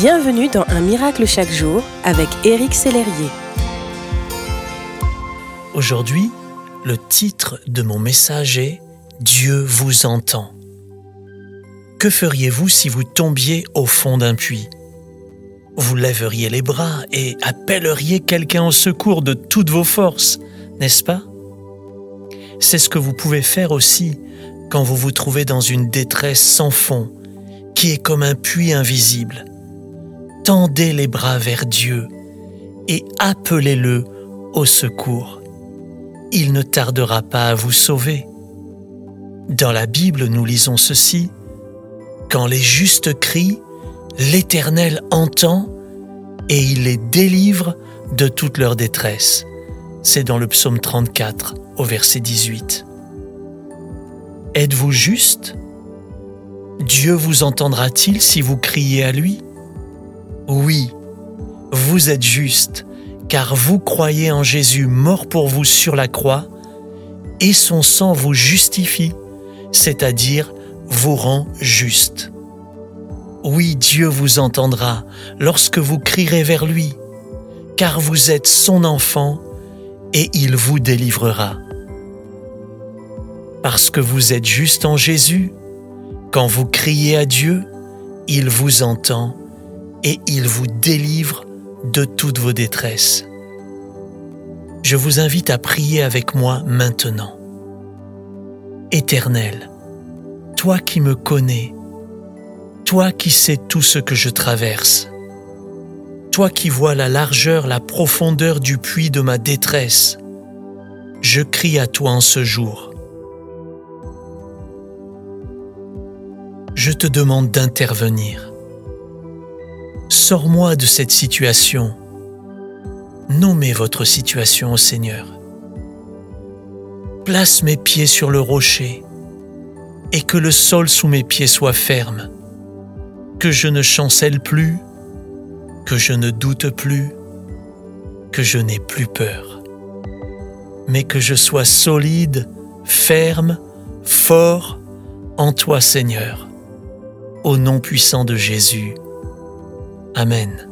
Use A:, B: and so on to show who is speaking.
A: Bienvenue dans Un miracle chaque jour avec Éric Sellerier.
B: Aujourd'hui, le titre de mon message est Dieu vous entend. Que feriez-vous si vous tombiez au fond d'un puits? Vous lèveriez les bras et appelleriez quelqu'un au secours de toutes vos forces, n'est-ce pas? C'est ce que vous pouvez faire aussi quand vous vous trouvez dans une détresse sans fond, qui est comme un puits invisible. Tendez les bras vers Dieu et appelez-le au secours. Il ne tardera pas à vous sauver. Dans la Bible, nous lisons ceci. Quand les justes crient, l'Éternel entend et il les délivre de toute leur détresse. C'est dans le psaume 34 au verset 18. Êtes-vous juste? Dieu vous entendra-t-il si vous criez à lui? Oui, vous êtes juste, car vous croyez en Jésus mort pour vous sur la croix, et son sang vous justifie, c'est-à-dire vous rend juste. Oui, Dieu vous entendra lorsque vous crierez vers lui, car vous êtes son enfant, et il vous délivrera. Parce que vous êtes juste en Jésus, quand vous criez à Dieu, il vous entend et il vous délivre de toutes vos détresses. Je vous invite à prier avec moi maintenant. Éternel, toi qui me connais, toi qui sais tout ce que je traverse, toi qui vois la largeur, la profondeur du puits de ma détresse, je crie à toi en ce jour. je te demande d'intervenir. Sors-moi de cette situation. Nommez votre situation au Seigneur. Place mes pieds sur le rocher et que le sol sous mes pieds soit ferme, que je ne chancelle plus, que je ne doute plus, que je n'ai plus peur, mais que je sois solide, ferme, fort en toi Seigneur au nom puissant de Jésus. Amen.